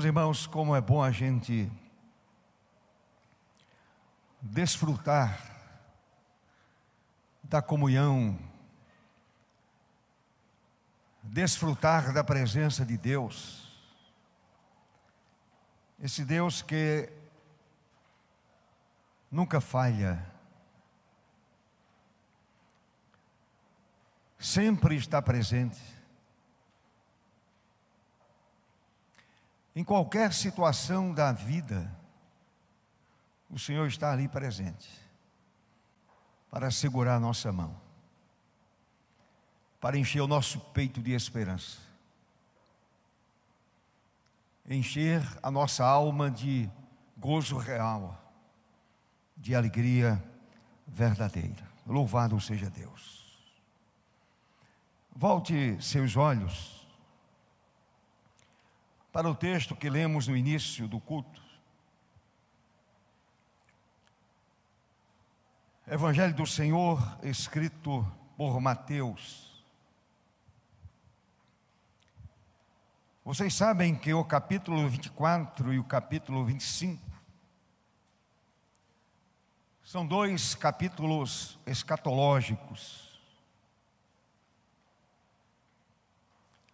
Meus irmãos, como é bom a gente desfrutar da comunhão, desfrutar da presença de Deus, esse Deus que nunca falha, sempre está presente. Em qualquer situação da vida, o Senhor está ali presente para segurar a nossa mão, para encher o nosso peito de esperança, encher a nossa alma de gozo real, de alegria verdadeira. Louvado seja Deus. Volte seus olhos para o texto que lemos no início do culto. Evangelho do Senhor, escrito por Mateus. Vocês sabem que o capítulo 24 e o capítulo 25 são dois capítulos escatológicos.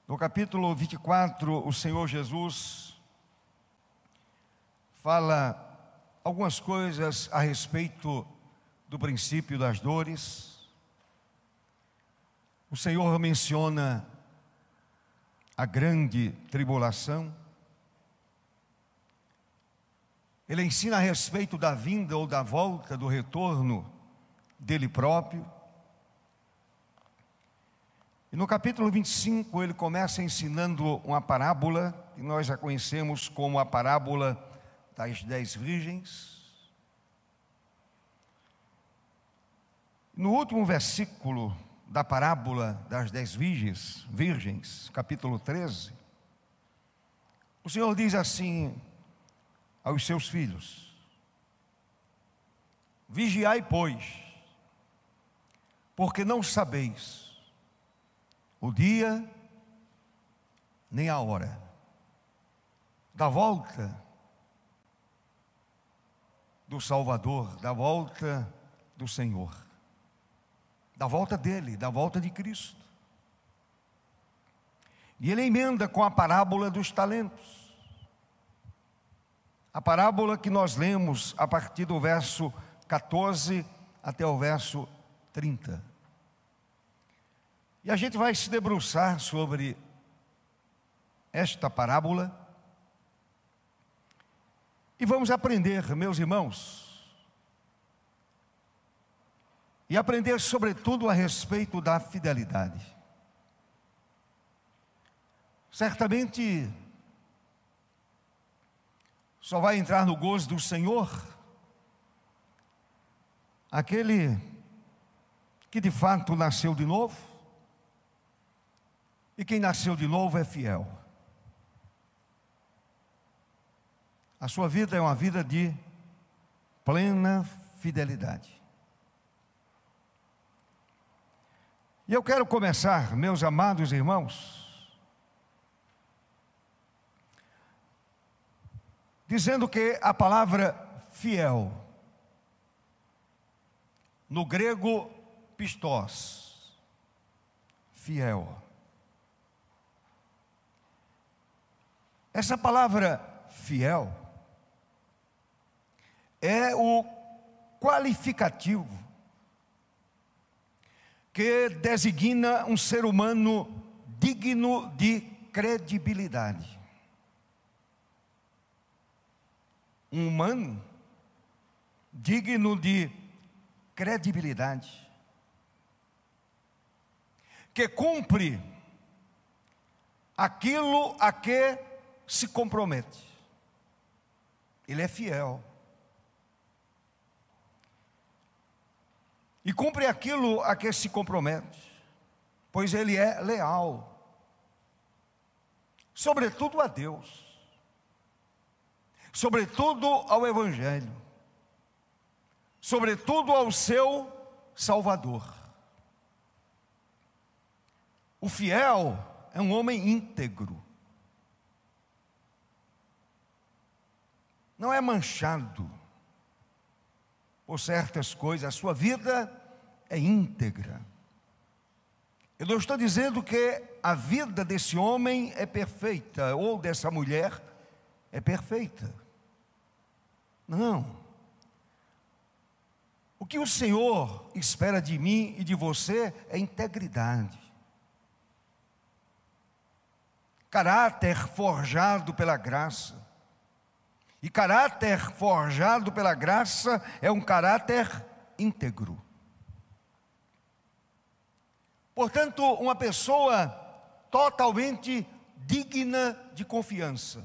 No capítulo 24, o Senhor Jesus fala algumas coisas a respeito do princípio das dores. O Senhor menciona a grande tribulação. Ele ensina a respeito da vinda ou da volta, do retorno dele próprio. E no capítulo 25, ele começa ensinando uma parábola, que nós já conhecemos como a parábola das dez virgens. No último versículo da parábola das dez virgens, virgens, capítulo 13, o Senhor diz assim aos seus filhos: Vigiai, pois, porque não sabeis o dia nem a hora da volta do Salvador, da volta do Senhor, da volta dele, da volta de Cristo. E ele emenda com a parábola dos talentos. A parábola que nós lemos a partir do verso 14 até o verso 30. E a gente vai se debruçar sobre esta parábola e vamos aprender, meus irmãos, e aprender sobretudo a respeito da fidelidade. Certamente só vai entrar no gozo do Senhor aquele que de fato nasceu de novo e quem nasceu de novo é fiel. A sua vida é uma vida de plena fidelidade. E eu quero começar, meus amados irmãos, dizendo que a palavra fiel, no grego pistos, fiel, Essa palavra fiel é o qualificativo que designa um ser humano digno de credibilidade. Um humano digno de credibilidade, que cumpre aquilo a que se compromete. Ele é fiel. E cumpre aquilo a que se compromete, pois ele é leal, sobretudo a Deus, sobretudo ao Evangelho, sobretudo ao seu Salvador. O fiel é um homem íntegro, não é manchado por certas coisas, a sua vida é íntegra. Eu não estou dizendo que a vida desse homem é perfeita ou dessa mulher é perfeita. Não. O que o Senhor espera de mim e de você é integridade. Caráter forjado pela graça. E caráter forjado pela graça é um caráter íntegro. Portanto, uma pessoa totalmente digna de confiança.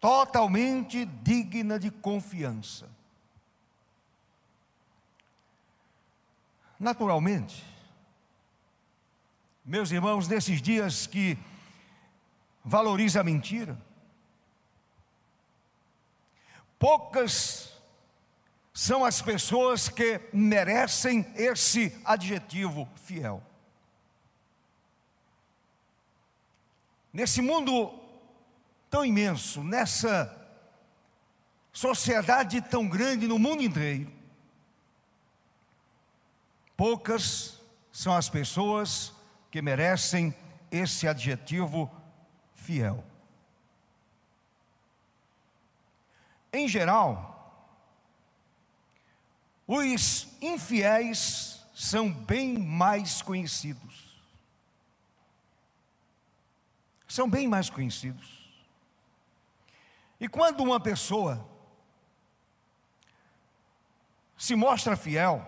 Totalmente digna de confiança. Naturalmente, meus irmãos, nesses dias que valoriza a mentira, poucas são as pessoas que merecem esse adjetivo fiel. Nesse mundo tão imenso, nessa sociedade tão grande no mundo inteiro, poucas são as pessoas que merecem esse adjetivo fiel. Em geral, os infiéis são bem mais conhecidos. São bem mais conhecidos. E quando uma pessoa se mostra fiel,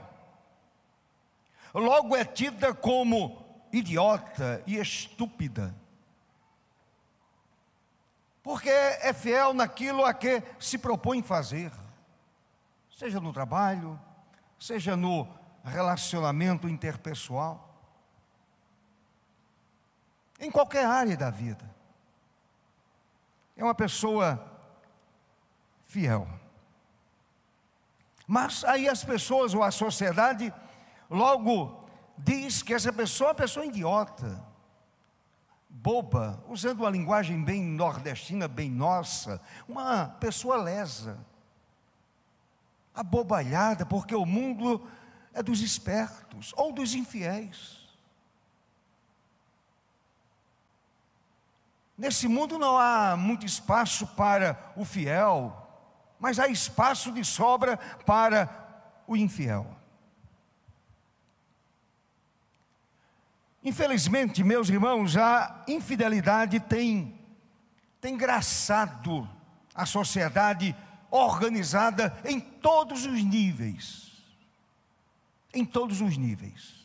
logo é tida como idiota e estúpida. Porque é fiel naquilo a que se propõe fazer, seja no trabalho, seja no relacionamento interpessoal, em qualquer área da vida. É uma pessoa fiel. Mas aí as pessoas ou a sociedade logo diz que essa pessoa é uma pessoa idiota, boba, usando uma linguagem bem nordestina, bem nossa, uma pessoa lesa abobalhada, porque o mundo é dos espertos ou dos infiéis. Nesse mundo não há muito espaço para o fiel, mas há espaço de sobra para o infiel. Infelizmente, meus irmãos, a infidelidade tem, tem graçado a sociedade organizada em todos os níveis. Em todos os níveis.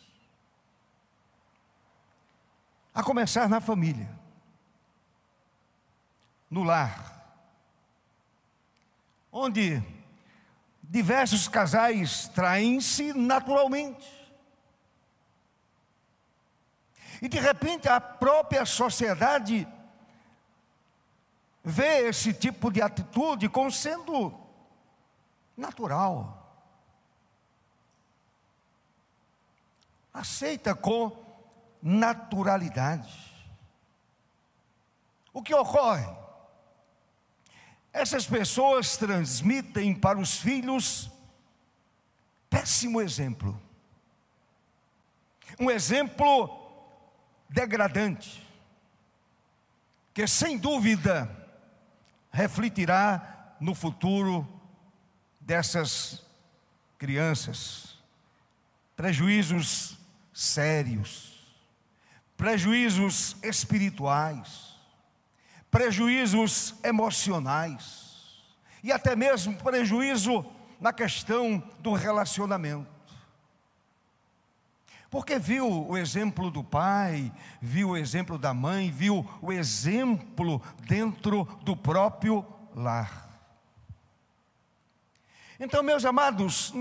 A começar na família, no lar, onde diversos casais traem-se naturalmente. E de repente a própria sociedade vê esse tipo de atitude como sendo natural. Aceita com naturalidade. O que ocorre? Essas pessoas transmitem para os filhos péssimo exemplo. Um exemplo degradante, que sem dúvida refletirá no futuro dessas crianças. Prejuízos sérios, prejuízos espirituais, prejuízos emocionais e até mesmo prejuízo na questão do relacionamento. Porque viu o exemplo do pai, viu o exemplo da mãe, viu o exemplo dentro do próprio lar. Então, meus amados,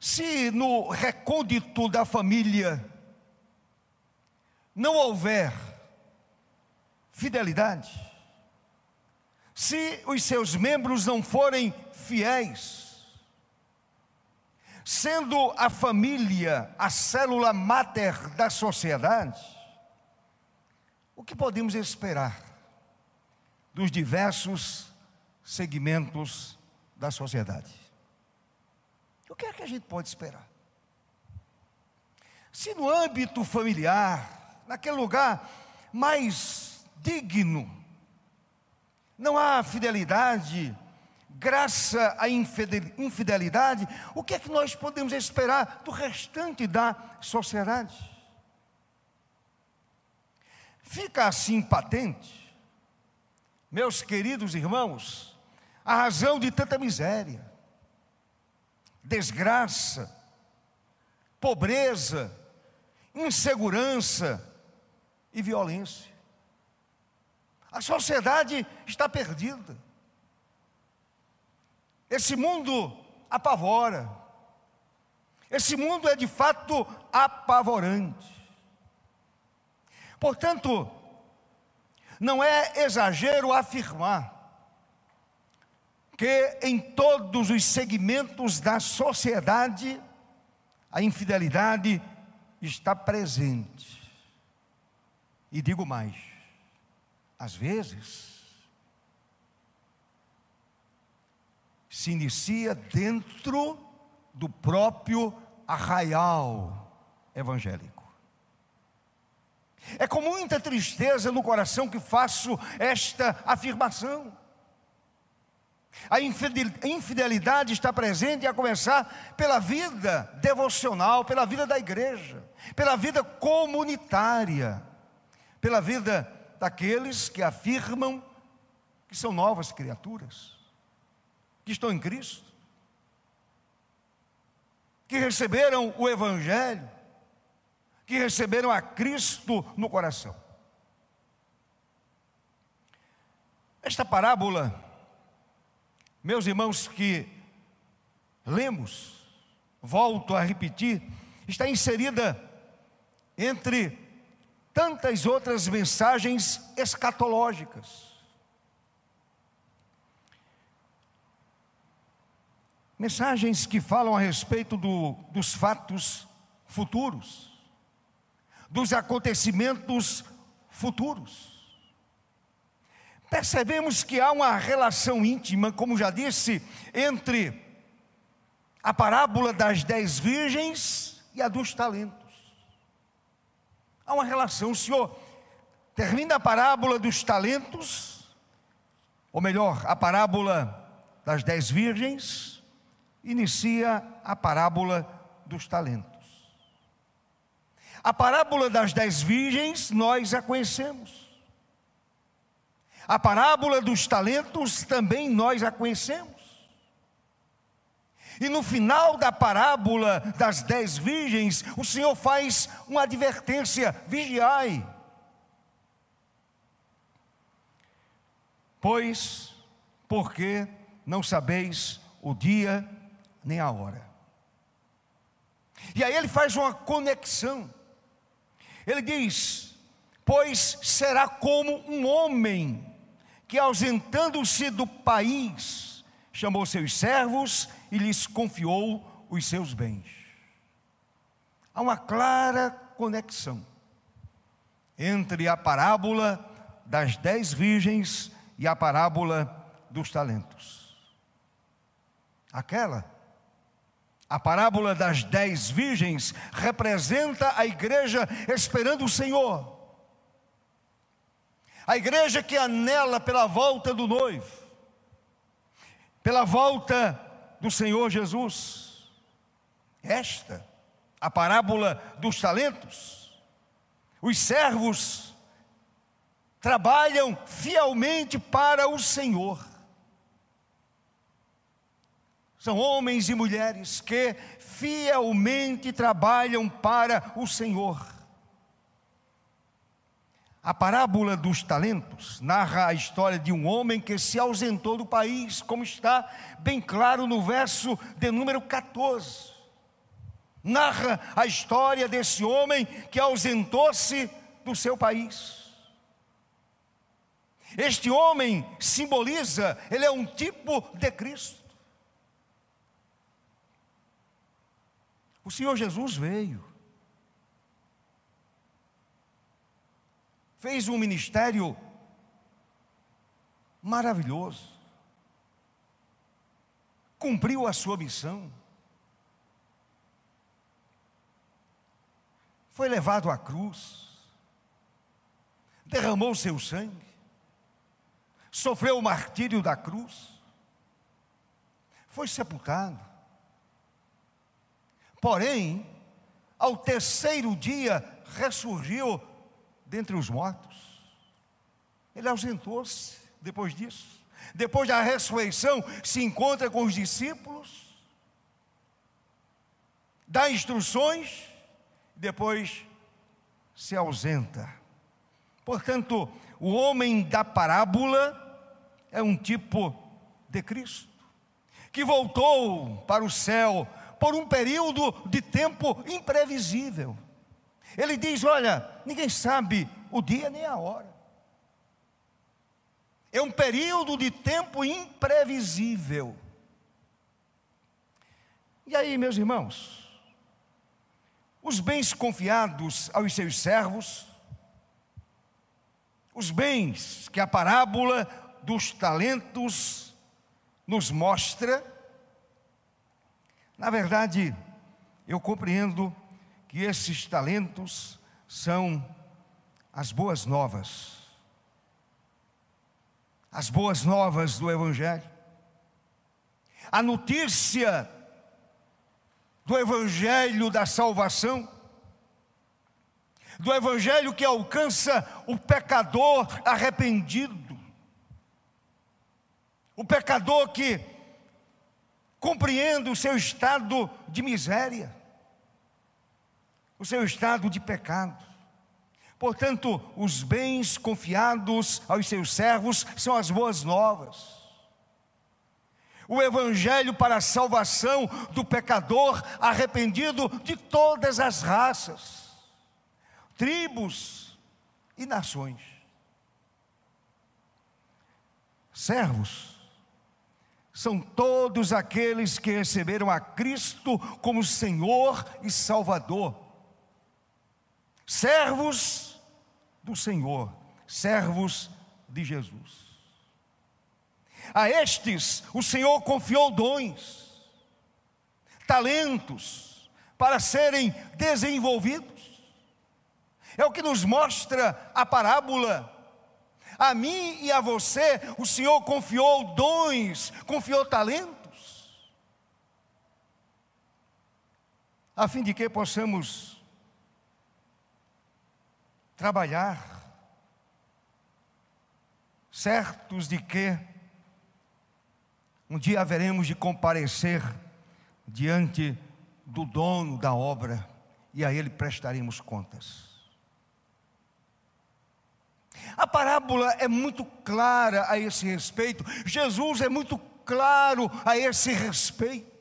se no recôndito da família não houver fidelidade, se os seus membros não forem fiéis, sendo a família a célula máter da sociedade, o que podemos esperar? dos diversos segmentos da sociedade. O que é que a gente pode esperar? Se no âmbito familiar, naquele lugar mais digno, não há fidelidade, graça à infidelidade, o que é que nós podemos esperar do restante da sociedade? Fica assim patente, meus queridos irmãos, a razão de tanta miséria, desgraça, pobreza, insegurança e violência. A sociedade está perdida. Esse mundo apavora. Esse mundo é de fato apavorante. Portanto, não é exagero afirmar que em todos os segmentos da sociedade a infidelidade está presente. E digo mais, às vezes, se inicia dentro do próprio arraial evangélico. É com muita tristeza no coração que faço esta afirmação. A infidelidade está presente a começar pela vida devocional, pela vida da igreja, pela vida comunitária, pela vida daqueles que afirmam que são novas criaturas que estão em Cristo, que receberam o Evangelho, que receberam a Cristo no coração. Esta parábola, meus irmãos, que lemos, volto a repetir, está inserida entre tantas outras mensagens escatológicas. Mensagens que falam a respeito do, dos fatos futuros, dos acontecimentos futuros. Percebemos que há uma relação íntima, como já disse, entre a parábola das dez virgens e a dos talentos. Há uma relação, o Senhor termina a parábola dos talentos, ou melhor, a parábola das dez virgens, inicia a parábola dos talentos. A parábola das dez virgens, nós a conhecemos. A parábola dos talentos, também nós a conhecemos. E no final da parábola das dez virgens, o Senhor faz uma advertência: vigiai. Pois, porque não sabeis o dia nem a hora. E aí ele faz uma conexão. Ele diz: Pois será como um homem que, ausentando-se do país, chamou seus servos e lhes confiou os seus bens. Há uma clara conexão entre a parábola das dez virgens e a parábola dos talentos. Aquela a parábola das dez virgens representa a igreja esperando o Senhor. A igreja que anela pela volta do noivo, pela volta do Senhor Jesus. Esta, a parábola dos talentos. Os servos trabalham fielmente para o Senhor. São homens e mulheres que fielmente trabalham para o Senhor. A parábola dos talentos narra a história de um homem que se ausentou do país, como está bem claro no verso de número 14. Narra a história desse homem que ausentou-se do seu país. Este homem simboliza, ele é um tipo de Cristo. O Senhor Jesus veio, fez um ministério maravilhoso. Cumpriu a sua missão. Foi levado à cruz. Derramou seu sangue. Sofreu o martírio da cruz. Foi sepultado. Porém, ao terceiro dia, ressurgiu dentre os mortos. Ele ausentou-se depois disso. Depois da ressurreição, se encontra com os discípulos, dá instruções, depois se ausenta. Portanto, o homem da parábola é um tipo de Cristo, que voltou para o céu por um período de tempo imprevisível. Ele diz: Olha, ninguém sabe o dia nem a hora. É um período de tempo imprevisível. E aí, meus irmãos, os bens confiados aos seus servos, os bens que a parábola dos talentos nos mostra, na verdade, eu compreendo que esses talentos são as boas novas. As boas novas do Evangelho, a notícia do Evangelho da salvação, do Evangelho que alcança o pecador arrependido, o pecador que compreende o seu estado de miséria, o seu estado de pecado. Portanto, os bens confiados aos seus servos são as boas novas. O evangelho para a salvação do pecador arrependido de todas as raças, tribos e nações. Servos são todos aqueles que receberam a Cristo como Senhor e Salvador. Servos do Senhor, servos de Jesus. A estes o Senhor confiou dons, talentos, para serem desenvolvidos. É o que nos mostra a parábola. A mim e a você, o Senhor confiou dons, confiou talentos, a fim de que possamos trabalhar, certos de que um dia haveremos de comparecer diante do dono da obra e a ele prestaremos contas. A parábola é muito clara a esse respeito, Jesus é muito claro a esse respeito.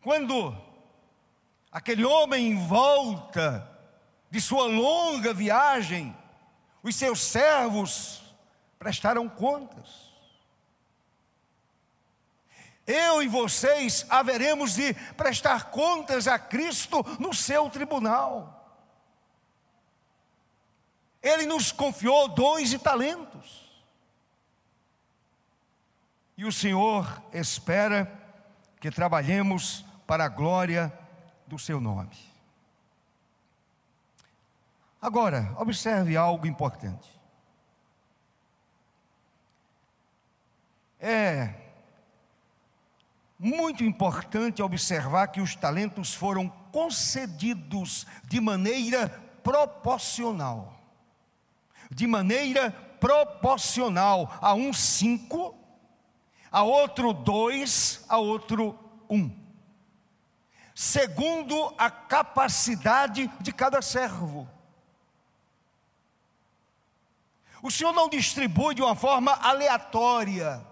Quando aquele homem volta de sua longa viagem, os seus servos prestaram contas. Eu e vocês haveremos de prestar contas a Cristo no seu tribunal. Ele nos confiou dons e talentos. E o Senhor espera que trabalhemos para a glória do seu nome. Agora, observe algo importante. É muito importante observar que os talentos foram concedidos de maneira proporcional. De maneira proporcional. A um cinco, a outro dois, a outro um. Segundo a capacidade de cada servo. O Senhor não distribui de uma forma aleatória.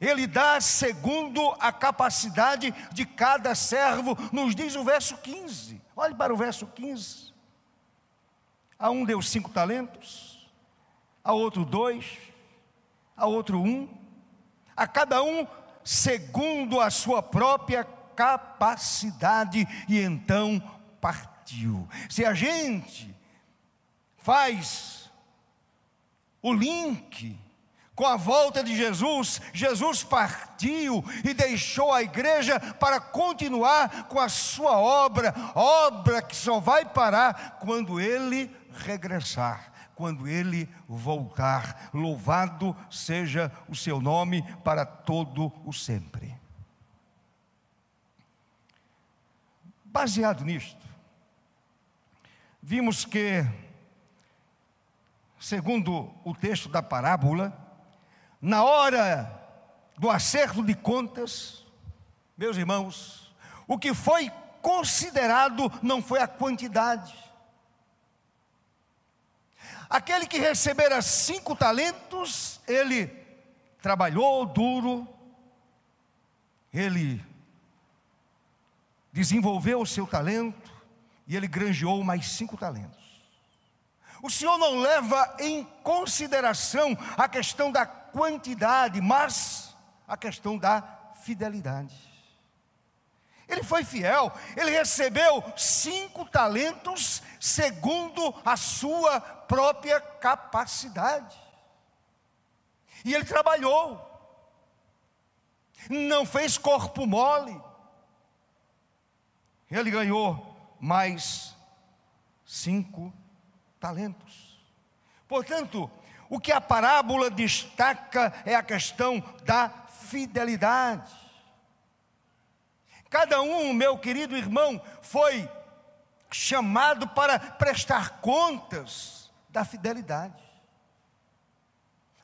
Ele dá segundo a capacidade de cada servo, nos diz o verso 15. Olhe para o verso 15. A um deu cinco talentos, a outro dois, a outro um, a cada um segundo a sua própria capacidade, e então partiu. Se a gente faz o link com a volta de Jesus, Jesus partiu e deixou a igreja para continuar com a sua obra, obra que só vai parar quando ele regressar, quando ele voltar. Louvado seja o seu nome para todo o sempre. Baseado nisto, vimos que, segundo o texto da parábola, na hora do acerto de contas, meus irmãos, o que foi considerado não foi a quantidade. Aquele que recebera cinco talentos, ele trabalhou duro, ele desenvolveu o seu talento e ele granjeou mais cinco talentos. O Senhor não leva em consideração a questão da quantidade, mas a questão da fidelidade. Ele foi fiel, ele recebeu cinco talentos segundo a sua própria capacidade. E ele trabalhou, não fez corpo mole. Ele ganhou mais cinco talentos. Portanto, o que a parábola destaca é a questão da fidelidade. Cada um, meu querido irmão, foi chamado para prestar contas da fidelidade.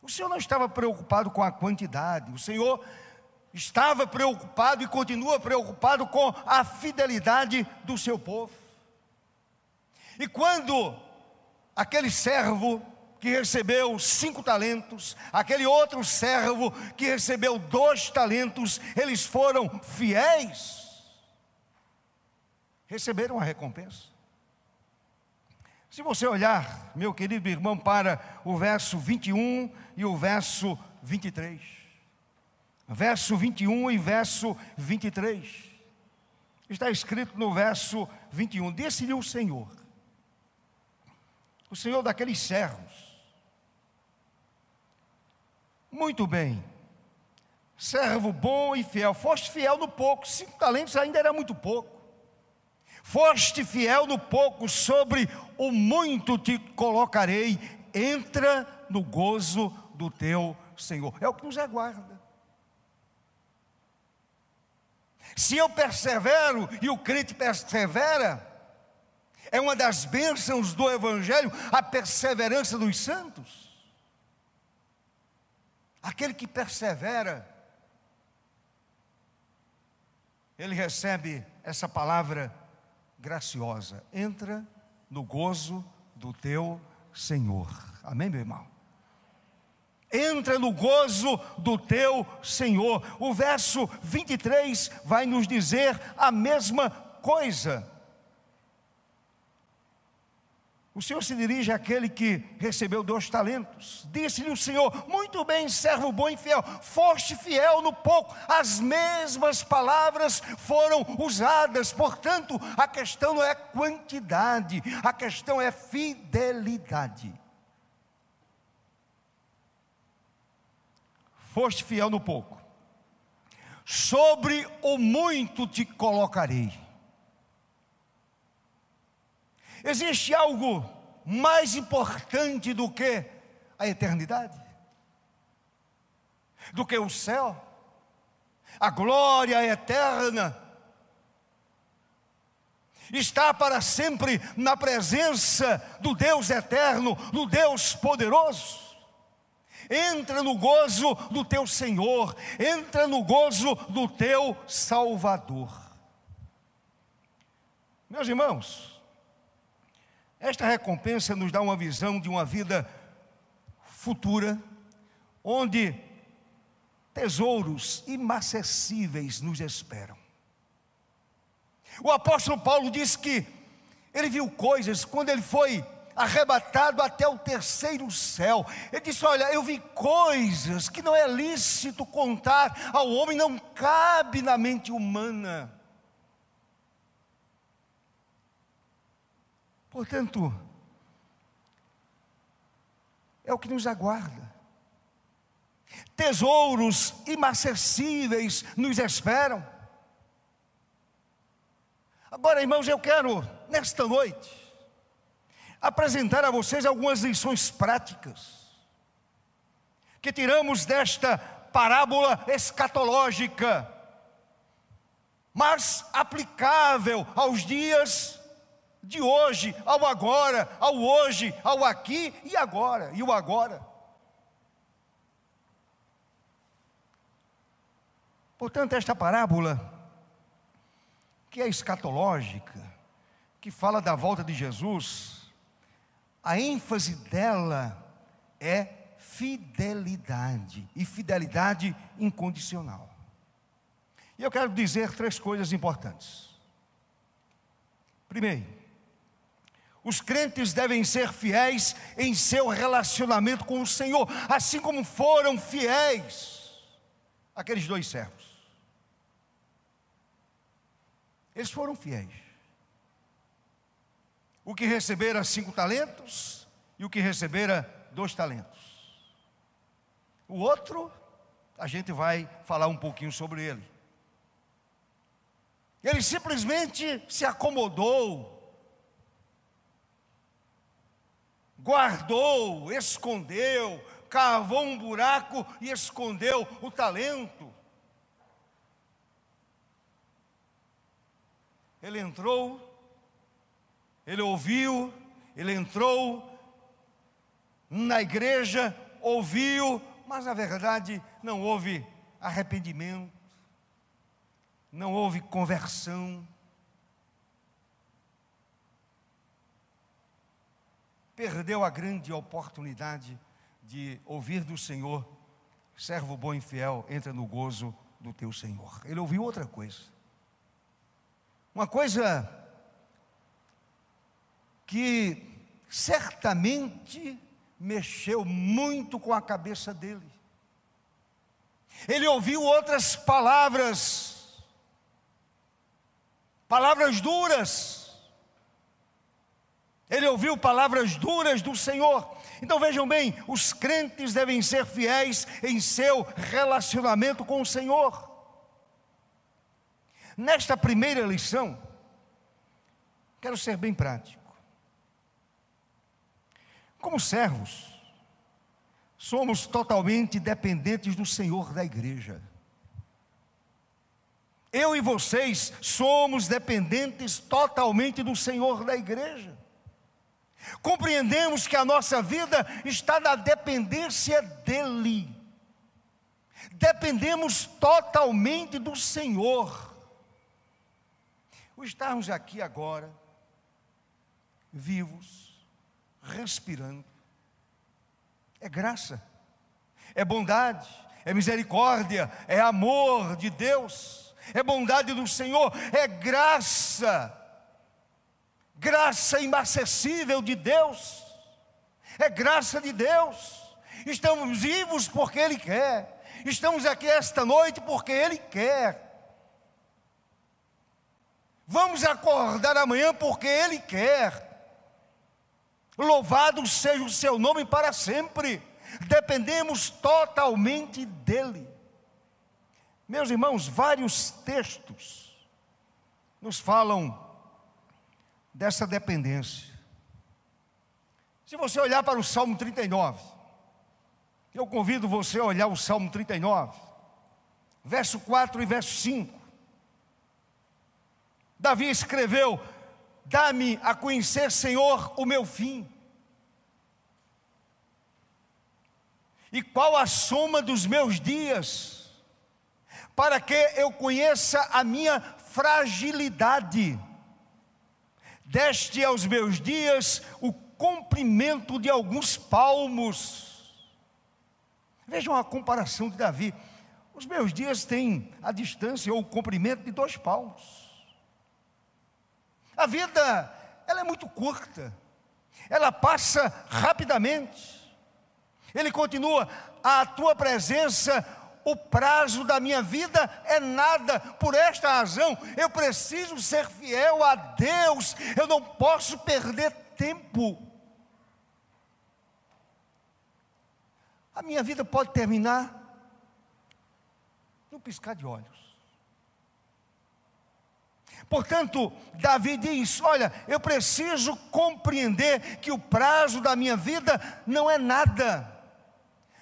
O Senhor não estava preocupado com a quantidade, o Senhor estava preocupado e continua preocupado com a fidelidade do seu povo. E quando aquele servo que recebeu cinco talentos, aquele outro servo que recebeu dois talentos, eles foram fiéis, receberam a recompensa. Se você olhar, meu querido irmão, para o verso 21 e o verso 23, verso 21 e verso 23, está escrito no verso 21: Disse-lhe o Senhor, o Senhor daqueles servos, muito bem. Servo bom e fiel. Foste fiel no pouco. Cinco talentos ainda era muito pouco. Foste fiel no pouco, sobre o muito te colocarei. Entra no gozo do teu Senhor. É o que nos aguarda. Se eu persevero e o crente persevera, é uma das bênçãos do Evangelho a perseverança dos santos. Aquele que persevera, ele recebe essa palavra graciosa: entra no gozo do teu Senhor. Amém, meu irmão? Entra no gozo do teu Senhor. O verso 23 vai nos dizer a mesma coisa. O Senhor se dirige àquele que recebeu dois talentos. Disse-lhe o Senhor: Muito bem, servo bom e fiel, foste fiel no pouco. As mesmas palavras foram usadas, portanto, a questão não é quantidade, a questão é fidelidade. Foste fiel no pouco, sobre o muito te colocarei. Existe algo mais importante do que a eternidade? Do que o céu? A glória eterna? Está para sempre na presença do Deus eterno, do Deus poderoso. Entra no gozo do teu Senhor, entra no gozo do teu Salvador. Meus irmãos, esta recompensa nos dá uma visão de uma vida futura, onde tesouros inacessíveis nos esperam. O apóstolo Paulo diz que ele viu coisas quando ele foi arrebatado até o terceiro céu. Ele disse: Olha, eu vi coisas que não é lícito contar ao homem, não cabe na mente humana. Portanto, é o que nos aguarda. Tesouros inacessíveis nos esperam. Agora, irmãos, eu quero, nesta noite, apresentar a vocês algumas lições práticas que tiramos desta parábola escatológica, mas aplicável aos dias de hoje, ao agora, ao hoje, ao aqui e agora, e o agora. Portanto, esta parábola, que é escatológica, que fala da volta de Jesus, a ênfase dela é fidelidade, e fidelidade incondicional. E eu quero dizer três coisas importantes. Primeiro, os crentes devem ser fiéis em seu relacionamento com o Senhor, assim como foram fiéis aqueles dois servos. Eles foram fiéis. O que recebera cinco talentos e o que recebera dois talentos. O outro, a gente vai falar um pouquinho sobre ele. Ele simplesmente se acomodou guardou, escondeu, cavou um buraco e escondeu o talento. Ele entrou, ele ouviu, ele entrou na igreja, ouviu, mas na verdade não houve arrependimento, não houve conversão. Perdeu a grande oportunidade de ouvir do Senhor, servo bom e fiel, entra no gozo do teu Senhor. Ele ouviu outra coisa. Uma coisa que certamente mexeu muito com a cabeça dele. Ele ouviu outras palavras, palavras duras, ele ouviu palavras duras do Senhor. Então vejam bem, os crentes devem ser fiéis em seu relacionamento com o Senhor. Nesta primeira lição, quero ser bem prático. Como servos, somos totalmente dependentes do Senhor da igreja. Eu e vocês somos dependentes totalmente do Senhor da igreja. Compreendemos que a nossa vida está na dependência dEle. Dependemos totalmente do Senhor. O estarmos aqui agora, vivos, respirando, é graça, é bondade, é misericórdia, é amor de Deus, é bondade do Senhor, é graça graça inacessível de Deus, é graça de Deus. Estamos vivos porque Ele quer, estamos aqui esta noite porque Ele quer. Vamos acordar amanhã porque Ele quer. Louvado seja o seu nome para sempre. Dependemos totalmente dEle. Meus irmãos, vários textos nos falam dessa dependência. Se você olhar para o Salmo 39, eu convido você a olhar o Salmo 39, verso 4 e verso 5. Davi escreveu: Dá-me a conhecer, Senhor, o meu fim. E qual a soma dos meus dias, para que eu conheça a minha fragilidade deste aos meus dias o comprimento de alguns palmos. Vejam a comparação de Davi. Os meus dias têm a distância ou o comprimento de dois palmos. A vida, ela é muito curta. Ela passa rapidamente. Ele continua: a tua presença o prazo da minha vida é nada. Por esta razão, eu preciso ser fiel a Deus. Eu não posso perder tempo. a minha vida pode terminar no piscar de olhos. Portanto, Davi diz: Olha, eu preciso compreender que o prazo da minha vida não é nada.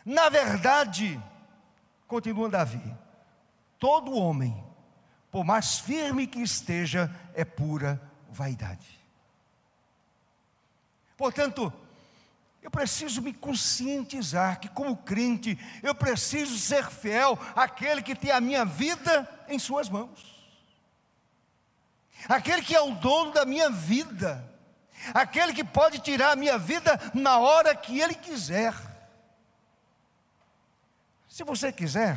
Na verdade, continua Davi, todo homem, por mais firme que esteja, é pura vaidade. Portanto, eu preciso me conscientizar que, como crente, eu preciso ser fiel àquele que tem a minha vida em Suas mãos aquele que é o dono da minha vida, aquele que pode tirar a minha vida na hora que Ele quiser. Se você quiser,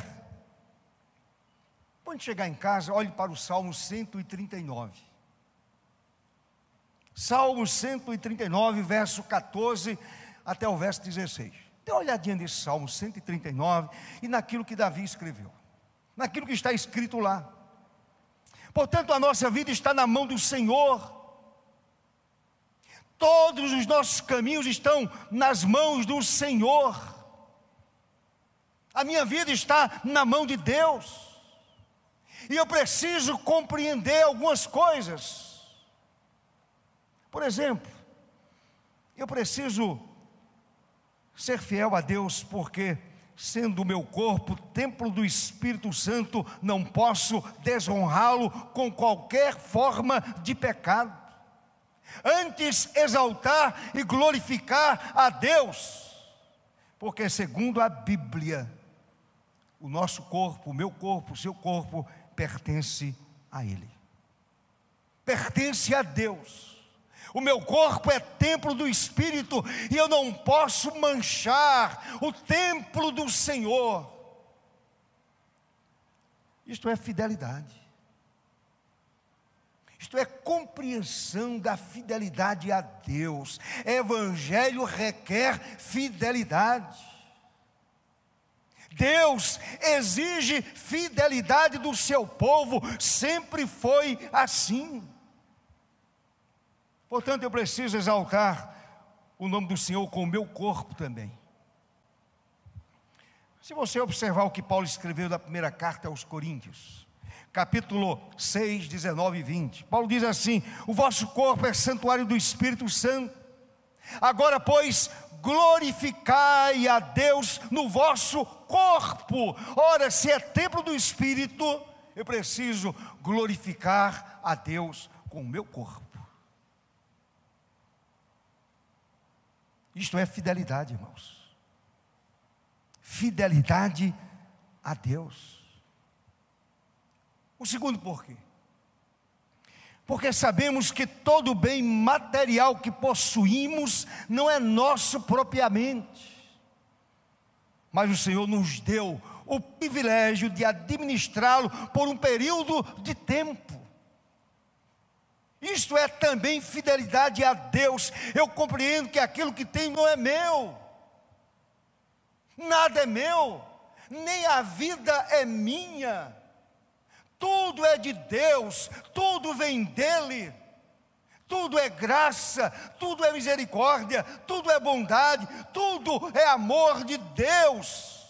quando chegar em casa, olhe para o Salmo 139. Salmo 139, verso 14 até o verso 16. Dê uma olhadinha nesse Salmo 139 e naquilo que Davi escreveu, naquilo que está escrito lá. Portanto, a nossa vida está na mão do Senhor. Todos os nossos caminhos estão nas mãos do Senhor. A minha vida está na mão de Deus. E eu preciso compreender algumas coisas. Por exemplo, eu preciso ser fiel a Deus, porque sendo o meu corpo templo do Espírito Santo, não posso desonrá-lo com qualquer forma de pecado. Antes exaltar e glorificar a Deus, porque segundo a Bíblia, o nosso corpo, o meu corpo, o seu corpo pertence a Ele. Pertence a Deus. O meu corpo é templo do Espírito e eu não posso manchar o templo do Senhor. Isto é fidelidade. Isto é compreensão da fidelidade a Deus. Evangelho requer fidelidade. Deus exige fidelidade do seu povo, sempre foi assim. Portanto, eu preciso exaltar o nome do Senhor com o meu corpo também. Se você observar o que Paulo escreveu na primeira carta aos Coríntios, capítulo 6, 19 e 20, Paulo diz assim: O vosso corpo é santuário do Espírito Santo. Agora, pois, glorificai a Deus no vosso corpo. Ora, se é templo do Espírito, eu preciso glorificar a Deus com o meu corpo. Isto é fidelidade, irmãos. Fidelidade a Deus. O segundo porquê. Porque sabemos que todo bem material que possuímos não é nosso propriamente, mas o Senhor nos deu o privilégio de administrá-lo por um período de tempo. Isto é também fidelidade a Deus. Eu compreendo que aquilo que tenho não é meu, nada é meu, nem a vida é minha, tudo é de Deus, tudo vem dEle. Tudo é graça, tudo é misericórdia, tudo é bondade, tudo é amor de Deus.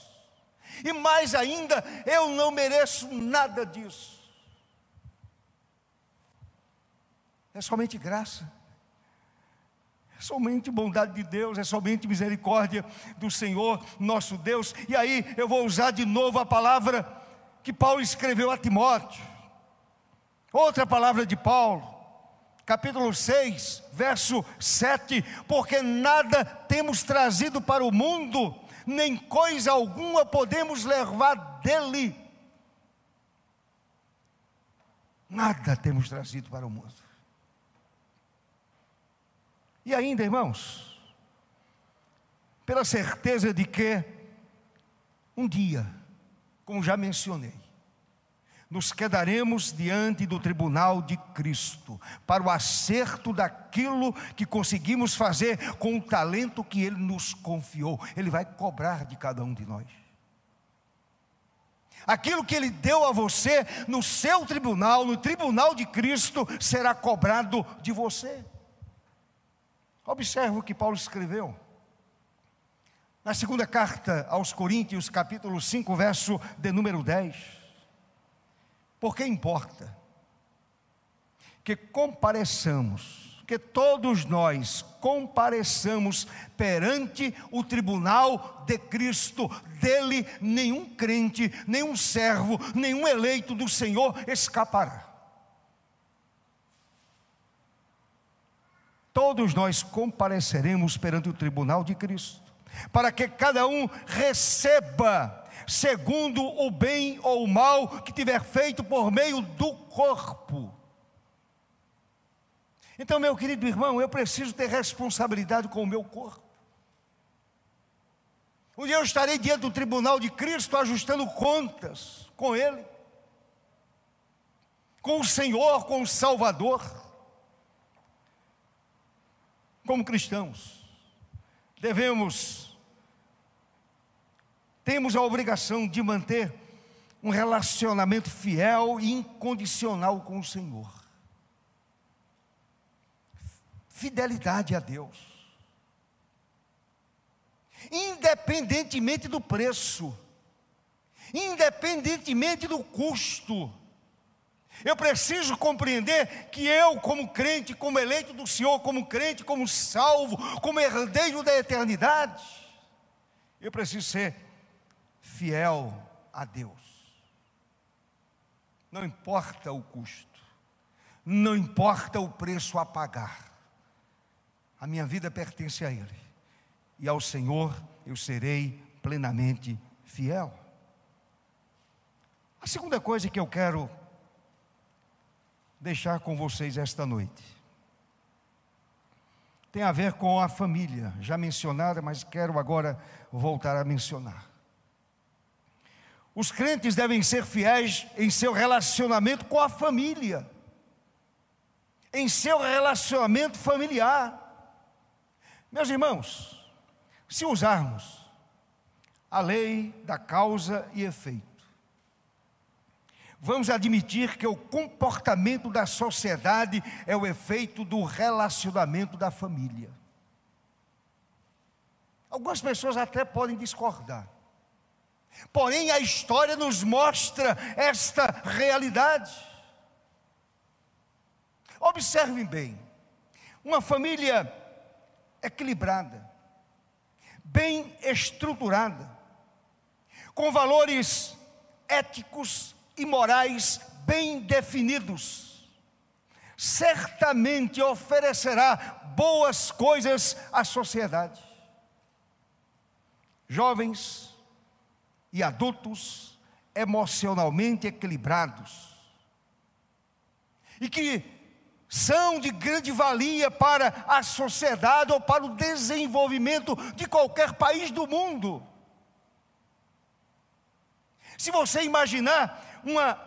E mais ainda, eu não mereço nada disso. é somente graça. É somente bondade de Deus, é somente misericórdia do Senhor, nosso Deus. E aí eu vou usar de novo a palavra que Paulo escreveu a Timóteo. Outra palavra de Paulo, capítulo 6, verso 7: Porque nada temos trazido para o mundo, nem coisa alguma podemos levar dele. Nada temos trazido para o mundo. E ainda, irmãos, pela certeza de que um dia, como já mencionei, nos quedaremos diante do tribunal de Cristo para o acerto daquilo que conseguimos fazer com o talento que Ele nos confiou. Ele vai cobrar de cada um de nós. Aquilo que Ele deu a você no seu tribunal, no tribunal de Cristo, será cobrado de você. Observe o que Paulo escreveu. Na segunda carta aos Coríntios, capítulo 5, verso de número 10. Porque importa que compareçamos, que todos nós compareçamos perante o tribunal de Cristo. Dele nenhum crente, nenhum servo, nenhum eleito do Senhor escapará. Todos nós compareceremos perante o tribunal de Cristo para que cada um receba segundo o bem ou o mal que tiver feito por meio do corpo. Então, meu querido irmão, eu preciso ter responsabilidade com o meu corpo. Um dia eu estarei diante do tribunal de Cristo ajustando contas com Ele, com o Senhor, com o Salvador. Como cristãos, devemos temos a obrigação de manter um relacionamento fiel e incondicional com o Senhor. Fidelidade a Deus. Independentemente do preço, independentemente do custo, eu preciso compreender que eu, como crente, como eleito do Senhor, como crente, como salvo, como herdeiro da eternidade, eu preciso ser fiel a Deus. Não importa o custo, não importa o preço a pagar, a minha vida pertence a Ele, e ao Senhor eu serei plenamente fiel. A segunda coisa que eu quero deixar com vocês esta noite tem a ver com a família, já mencionada, mas quero agora voltar a mencionar. Os crentes devem ser fiéis em seu relacionamento com a família, em seu relacionamento familiar. Meus irmãos, se usarmos a lei da causa e efeito, vamos admitir que o comportamento da sociedade é o efeito do relacionamento da família. Algumas pessoas até podem discordar. Porém, a história nos mostra esta realidade. Observem bem: uma família equilibrada, bem estruturada, com valores éticos e morais bem definidos, certamente oferecerá boas coisas à sociedade. Jovens, e adultos emocionalmente equilibrados e que são de grande valia para a sociedade ou para o desenvolvimento de qualquer país do mundo. Se você imaginar uma,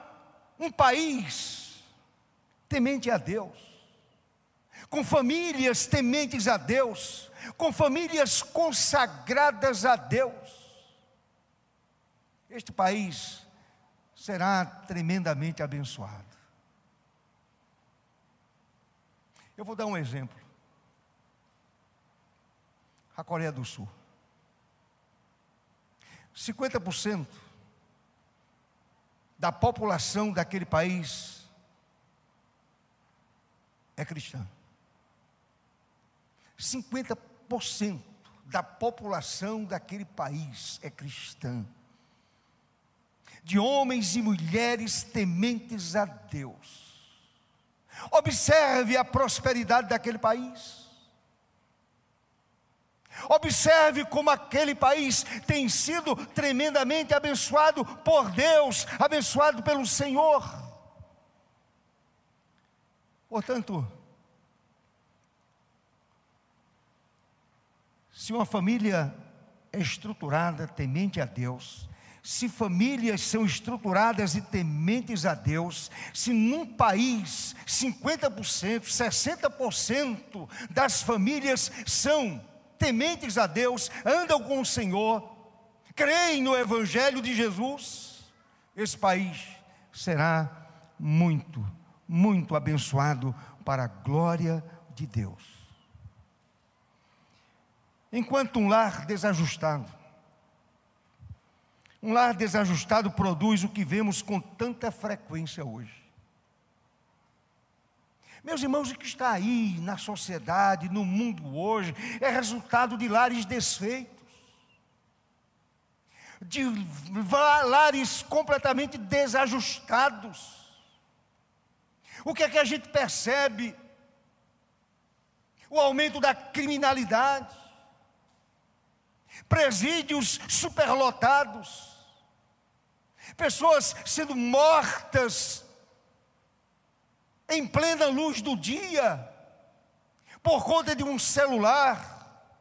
um país temente a Deus, com famílias tementes a Deus, com famílias consagradas a Deus, este país será tremendamente abençoado. Eu vou dar um exemplo. A Coreia do Sul. 50% da população daquele país é cristã. 50% da população daquele país é cristã de homens e mulheres tementes a Deus. Observe a prosperidade daquele país. Observe como aquele país tem sido tremendamente abençoado por Deus, abençoado pelo Senhor. Portanto, se uma família é estruturada, temente a Deus, se famílias são estruturadas e tementes a Deus, se num país 50%, 60% das famílias são tementes a Deus, andam com o Senhor, creem no Evangelho de Jesus, esse país será muito, muito abençoado para a glória de Deus. Enquanto um lar desajustado, um lar desajustado produz o que vemos com tanta frequência hoje. Meus irmãos, o que está aí na sociedade, no mundo hoje, é resultado de lares desfeitos, de lares completamente desajustados. O que é que a gente percebe? O aumento da criminalidade, presídios superlotados, pessoas sendo mortas em plena luz do dia, por conta de um celular,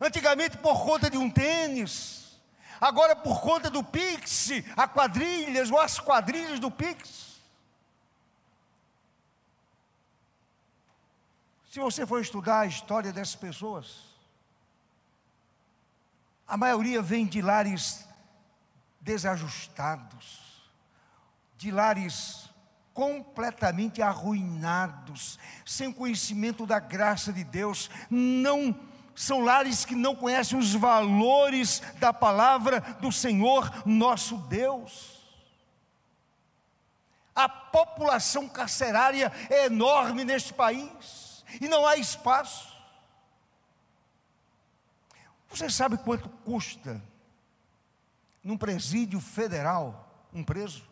antigamente por conta de um tênis, agora por conta do Pix, a quadrilhas ou as quadrilhas do Pix. Se você for estudar a história dessas pessoas, a maioria vem de lares desajustados, de lares completamente arruinados, sem conhecimento da graça de Deus, não são lares que não conhecem os valores da palavra do Senhor nosso Deus. A população carcerária é enorme neste país e não há espaço. Você sabe quanto custa num presídio federal um preso?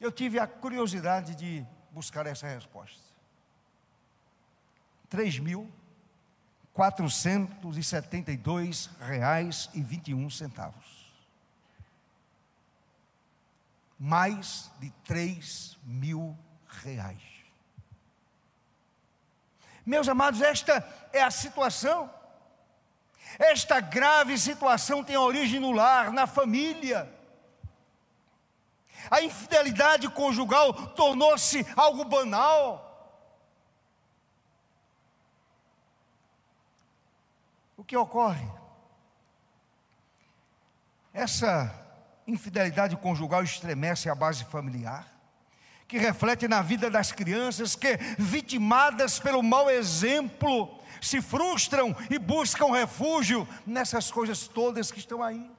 Eu tive a curiosidade de buscar essa resposta. Três mil quatrocentos e setenta e dois reais e vinte e um centavos. Mais de três mil reais. Meus amados, esta é a situação. Esta grave situação tem origem no lar, na família. A infidelidade conjugal tornou-se algo banal. O que ocorre? Essa infidelidade conjugal estremece a base familiar que reflete na vida das crianças que, vitimadas pelo mau exemplo, se frustram e buscam refúgio nessas coisas todas que estão aí.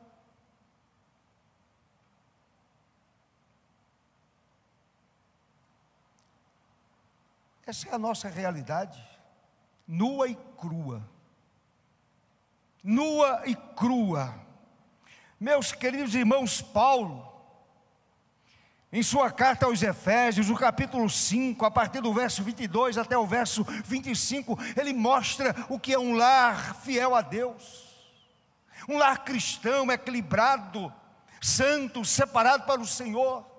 Essa é a nossa realidade, nua e crua. Nua e crua. Meus queridos irmãos, Paulo, em sua carta aos Efésios, no capítulo 5, a partir do verso 22 até o verso 25, ele mostra o que é um lar fiel a Deus, um lar cristão, equilibrado, santo, separado para o Senhor.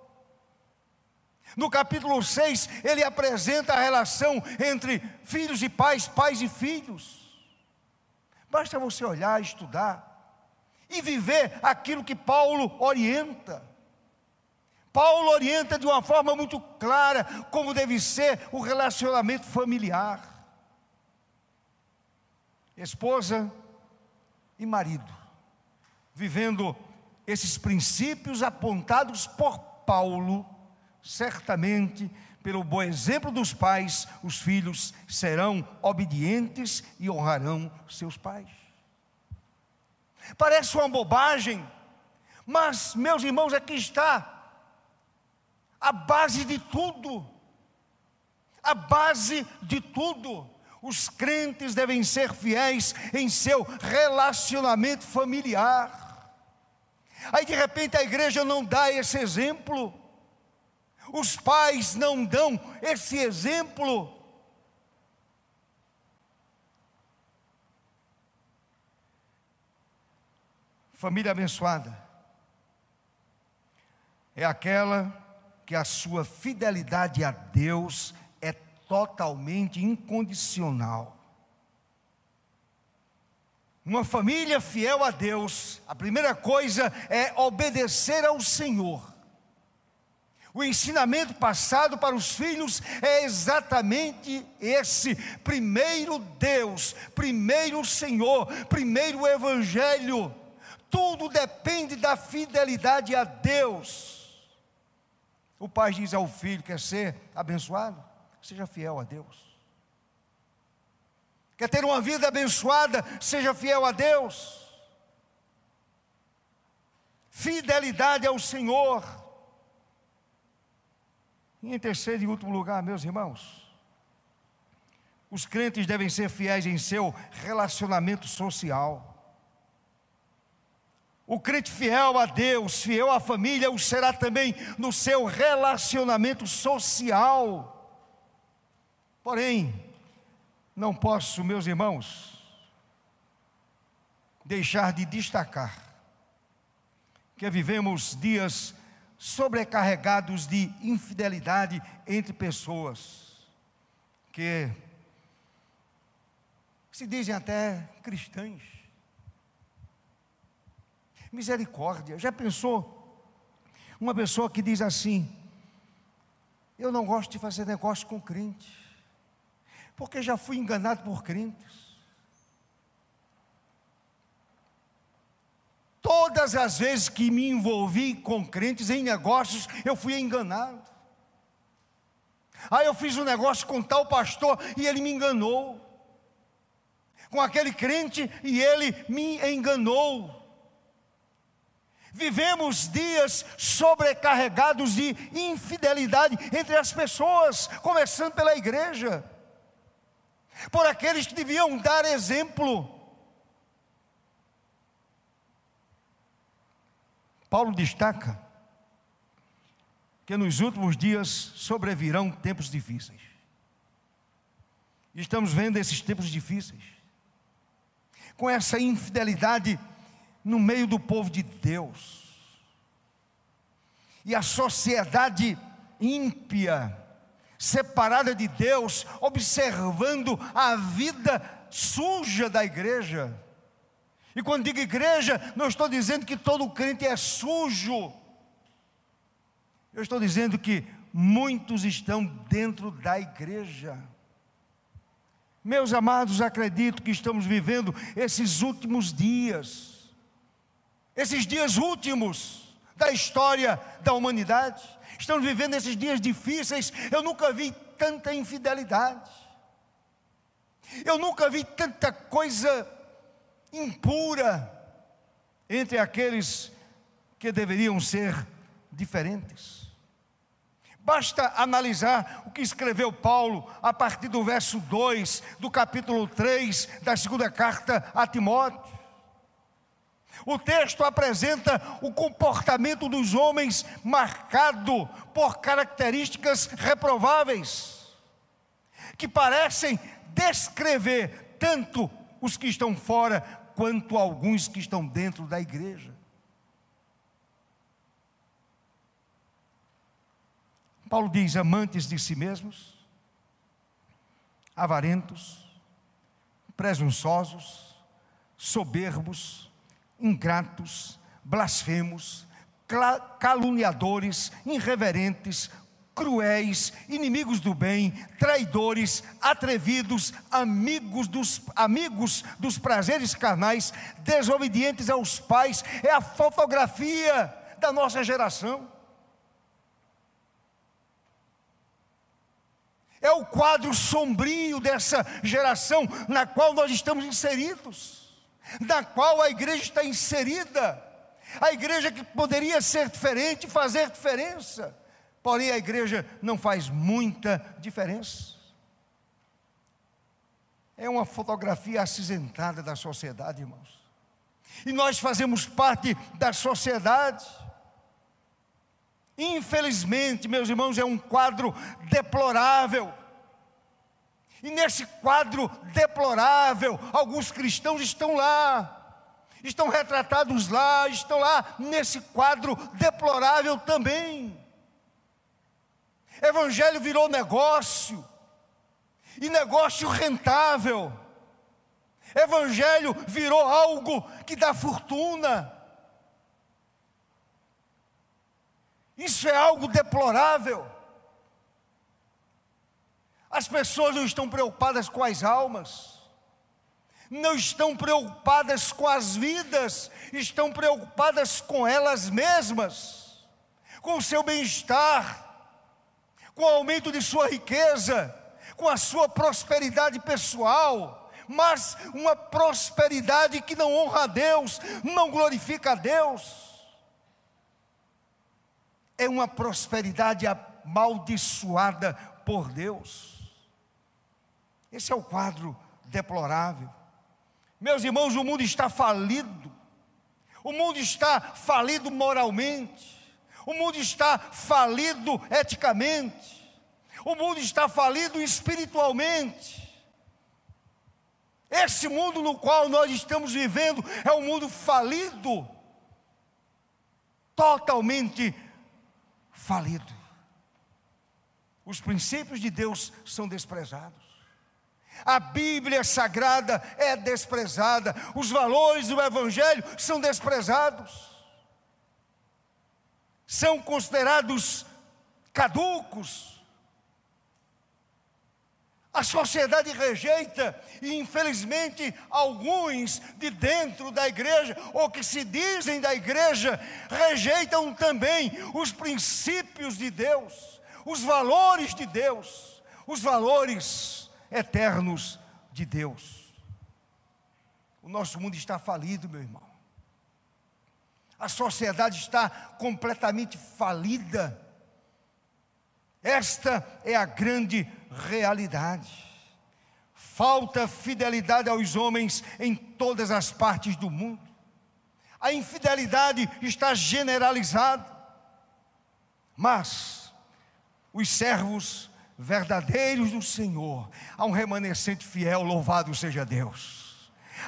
No capítulo 6, ele apresenta a relação entre filhos e pais, pais e filhos. Basta você olhar, estudar e viver aquilo que Paulo orienta. Paulo orienta de uma forma muito clara como deve ser o relacionamento familiar. Esposa e marido, vivendo esses princípios apontados por Paulo, certamente, pelo bom exemplo dos pais, os filhos serão obedientes e honrarão seus pais. Parece uma bobagem, mas, meus irmãos, aqui está a base de tudo. A base de tudo. Os crentes devem ser fiéis em seu relacionamento familiar. Aí de repente a igreja não dá esse exemplo. Os pais não dão esse exemplo. Família abençoada é aquela que a sua fidelidade a Deus é totalmente incondicional. Uma família fiel a Deus, a primeira coisa é obedecer ao Senhor. O ensinamento passado para os filhos é exatamente esse: primeiro Deus, primeiro Senhor, primeiro Evangelho. Tudo depende da fidelidade a Deus. O pai diz ao filho: quer ser abençoado? Seja fiel a Deus. quer ter uma vida abençoada, seja fiel a Deus. Fidelidade ao Senhor. E em terceiro e último lugar, meus irmãos, os crentes devem ser fiéis em seu relacionamento social. O crente fiel a Deus, fiel à família, o será também no seu relacionamento social. Porém, não posso, meus irmãos, deixar de destacar que vivemos dias sobrecarregados de infidelidade entre pessoas que se dizem até cristãs. Misericórdia. Já pensou? Uma pessoa que diz assim: Eu não gosto de fazer negócio com crente, porque já fui enganado por crentes. Todas as vezes que me envolvi com crentes em negócios, eu fui enganado. Aí eu fiz um negócio com tal pastor e ele me enganou. Com aquele crente e ele me enganou. Vivemos dias sobrecarregados de infidelidade entre as pessoas, começando pela igreja, por aqueles que deviam dar exemplo. Paulo destaca que nos últimos dias sobrevirão tempos difíceis. Estamos vendo esses tempos difíceis, com essa infidelidade no meio do povo de Deus. E a sociedade ímpia, separada de Deus, observando a vida suja da igreja. E quando digo igreja, não estou dizendo que todo crente é sujo. Eu estou dizendo que muitos estão dentro da igreja. Meus amados, acredito que estamos vivendo esses últimos dias esses dias últimos da história da humanidade. Estamos vivendo esses dias difíceis. Eu nunca vi tanta infidelidade. Eu nunca vi tanta coisa impura entre aqueles que deveriam ser diferentes. Basta analisar o que escreveu Paulo a partir do verso 2 do capítulo 3 da segunda carta a Timóteo. O texto apresenta o comportamento dos homens marcado por características reprováveis, que parecem descrever tanto os que estão fora quanto alguns que estão dentro da igreja. Paulo diz: amantes de si mesmos, avarentos, presunçosos, soberbos, ingratos, blasfemos, caluniadores, irreverentes, cruéis, inimigos do bem, traidores, atrevidos, amigos dos amigos dos prazeres carnais, desobedientes aos pais, é a fotografia da nossa geração. É o quadro sombrio dessa geração na qual nós estamos inseridos na qual a igreja está inserida. A igreja que poderia ser diferente, fazer diferença. Porém, a igreja não faz muita diferença. É uma fotografia acinzentada da sociedade, irmãos. E nós fazemos parte da sociedade. Infelizmente, meus irmãos, é um quadro deplorável. E nesse quadro deplorável, alguns cristãos estão lá, estão retratados lá, estão lá nesse quadro deplorável também. Evangelho virou negócio, e negócio rentável. Evangelho virou algo que dá fortuna. Isso é algo deplorável. As pessoas não estão preocupadas com as almas, não estão preocupadas com as vidas, estão preocupadas com elas mesmas, com o seu bem-estar, com o aumento de sua riqueza, com a sua prosperidade pessoal, mas uma prosperidade que não honra a Deus, não glorifica a Deus. É uma prosperidade amaldiçoada por Deus. Esse é o quadro deplorável. Meus irmãos, o mundo está falido. O mundo está falido moralmente. O mundo está falido eticamente. O mundo está falido espiritualmente. Esse mundo no qual nós estamos vivendo é um mundo falido, totalmente falido. Os princípios de Deus são desprezados. A Bíblia Sagrada é desprezada. Os valores do Evangelho são desprezados. São considerados caducos. A sociedade rejeita, e infelizmente alguns de dentro da igreja, ou que se dizem da igreja, rejeitam também os princípios de Deus, os valores de Deus, os valores eternos de Deus. O nosso mundo está falido, meu irmão. A sociedade está completamente falida. Esta é a grande realidade. Falta fidelidade aos homens em todas as partes do mundo. A infidelidade está generalizada. Mas os servos verdadeiros do Senhor, há um remanescente fiel, louvado seja Deus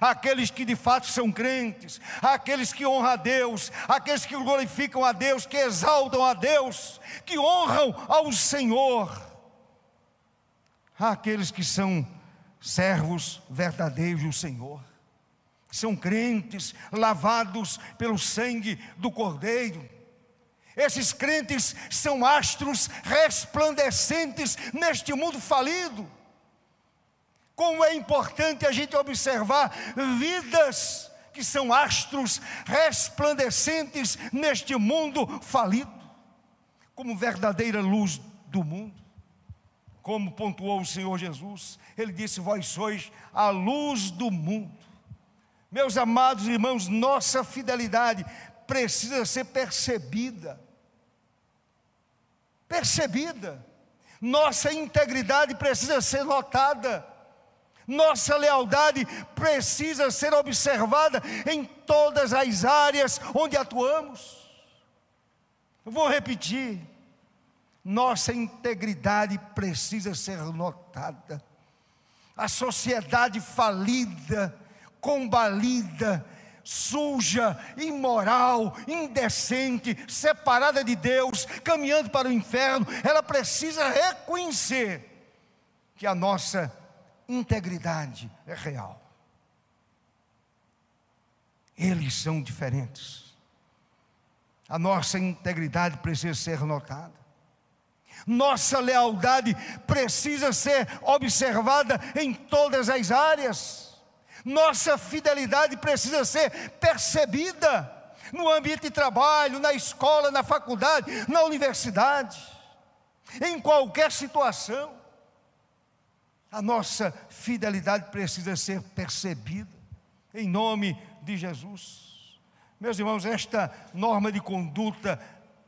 aqueles que de fato são crentes, aqueles que honram a Deus, aqueles que glorificam a Deus, que exaltam a Deus, que honram ao Senhor, aqueles que são servos verdadeiros do Senhor, são crentes lavados pelo sangue do Cordeiro. Esses crentes são astros resplandecentes neste mundo falido. Como é importante a gente observar vidas que são astros resplandecentes neste mundo falido, como verdadeira luz do mundo. Como pontuou o Senhor Jesus, ele disse: Vós sois a luz do mundo. Meus amados irmãos, nossa fidelidade precisa ser percebida. Percebida. Nossa integridade precisa ser notada. Nossa lealdade precisa ser observada em todas as áreas onde atuamos. Vou repetir. Nossa integridade precisa ser notada. A sociedade falida, combalida, suja, imoral, indecente, separada de Deus, caminhando para o inferno, ela precisa reconhecer que a nossa integridade é real. Eles são diferentes. A nossa integridade precisa ser notada. Nossa lealdade precisa ser observada em todas as áreas. Nossa fidelidade precisa ser percebida no ambiente de trabalho, na escola, na faculdade, na universidade, em qualquer situação. A nossa fidelidade precisa ser percebida, em nome de Jesus. Meus irmãos, esta norma de conduta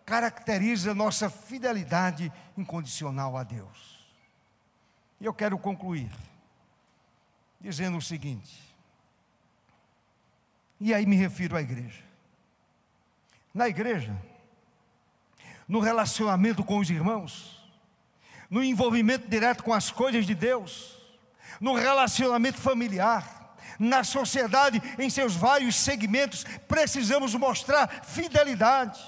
caracteriza nossa fidelidade incondicional a Deus. E eu quero concluir dizendo o seguinte, e aí me refiro à igreja. Na igreja, no relacionamento com os irmãos, no envolvimento direto com as coisas de Deus, no relacionamento familiar, na sociedade em seus vários segmentos, precisamos mostrar fidelidade,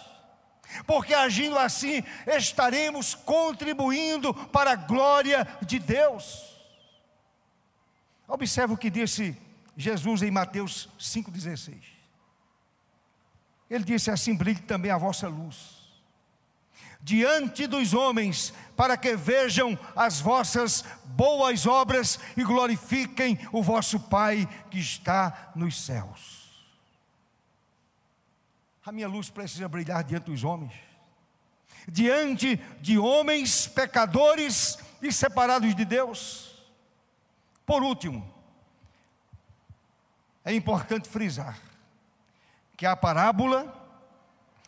porque agindo assim estaremos contribuindo para a glória de Deus. Observe o que disse Jesus em Mateus 5,16. Ele disse assim: brilhe também a vossa luz diante dos homens, para que vejam as vossas boas obras e glorifiquem o vosso Pai que está nos céus. A minha luz precisa brilhar diante dos homens, diante de homens pecadores e separados de Deus. Por último, é importante frisar que a parábola,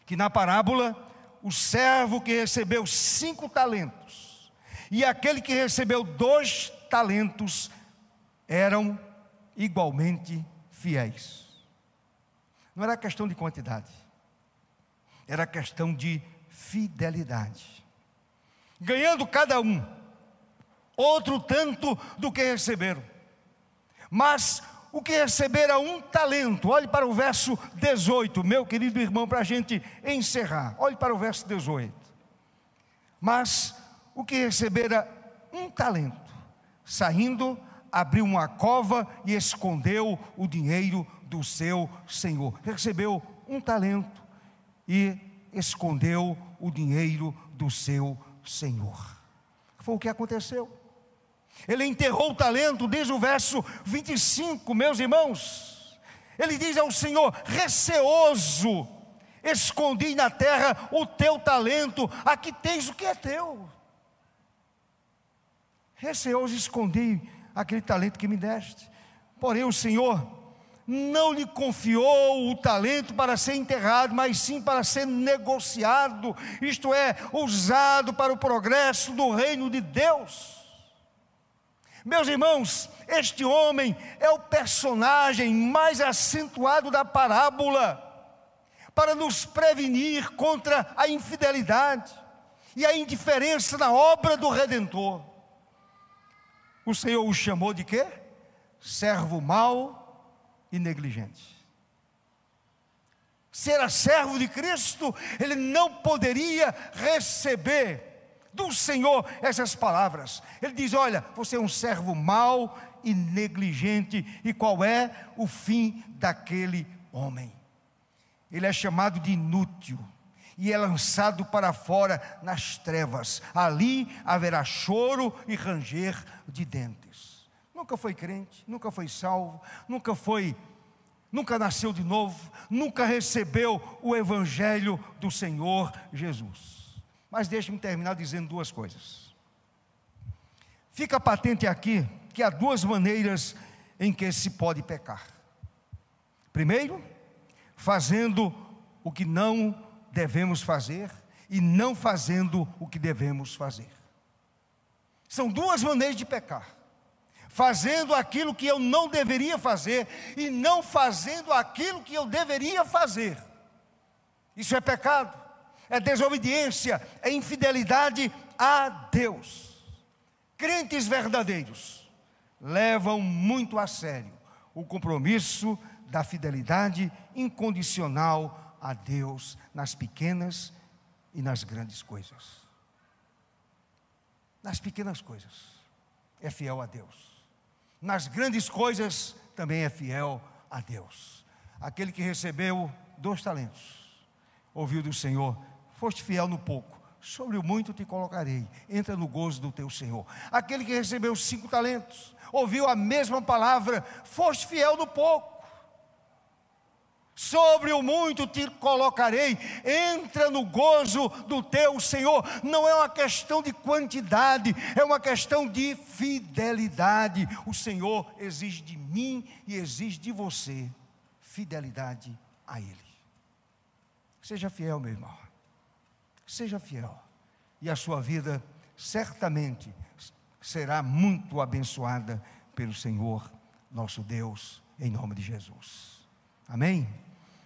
que na parábola, o servo que recebeu cinco talentos e aquele que recebeu dois talentos eram igualmente fiéis. Não era questão de quantidade, era questão de fidelidade. Ganhando cada um outro tanto do que receberam. Mas o que recebera um talento, olhe para o verso 18, meu querido irmão, para a gente encerrar. Olhe para o verso 18. Mas o que recebera um talento, saindo, abriu uma cova e escondeu o dinheiro do seu senhor. Recebeu um talento e escondeu o dinheiro do seu senhor. Foi o que aconteceu. Ele enterrou o talento, diz o verso 25, meus irmãos. Ele diz ao Senhor: receoso, escondi na terra o teu talento, aqui tens o que é teu. Receoso, escondi aquele talento que me deste. Porém, o Senhor não lhe confiou o talento para ser enterrado, mas sim para ser negociado, isto é, usado para o progresso do reino de Deus. Meus irmãos, este homem é o personagem mais acentuado da parábola para nos prevenir contra a infidelidade e a indiferença na obra do redentor. O Senhor o chamou de quê? Servo mau e negligente. Se era servo de Cristo, ele não poderia receber do Senhor essas palavras. Ele diz: Olha, você é um servo mau e negligente, e qual é o fim daquele homem? Ele é chamado de inútil e é lançado para fora nas trevas. Ali haverá choro e ranger de dentes. Nunca foi crente, nunca foi salvo, nunca foi, nunca nasceu de novo, nunca recebeu o evangelho do Senhor Jesus. Mas deixe-me terminar dizendo duas coisas. Fica patente aqui que há duas maneiras em que se pode pecar. Primeiro, fazendo o que não devemos fazer e não fazendo o que devemos fazer. São duas maneiras de pecar. Fazendo aquilo que eu não deveria fazer e não fazendo aquilo que eu deveria fazer. Isso é pecado é desobediência, é infidelidade a Deus. Crentes verdadeiros levam muito a sério o compromisso da fidelidade incondicional a Deus nas pequenas e nas grandes coisas. Nas pequenas coisas é fiel a Deus. Nas grandes coisas também é fiel a Deus. Aquele que recebeu dois talentos, ouviu do Senhor: Foste fiel no pouco, sobre o muito te colocarei. Entra no gozo do teu Senhor. Aquele que recebeu cinco talentos, ouviu a mesma palavra, foste fiel no pouco. Sobre o muito te colocarei, entra no gozo do teu Senhor. Não é uma questão de quantidade, é uma questão de fidelidade. O Senhor exige de mim e exige de você fidelidade a Ele. Seja fiel, meu irmão. Seja fiel, e a sua vida certamente será muito abençoada pelo Senhor nosso Deus, em nome de Jesus. Amém?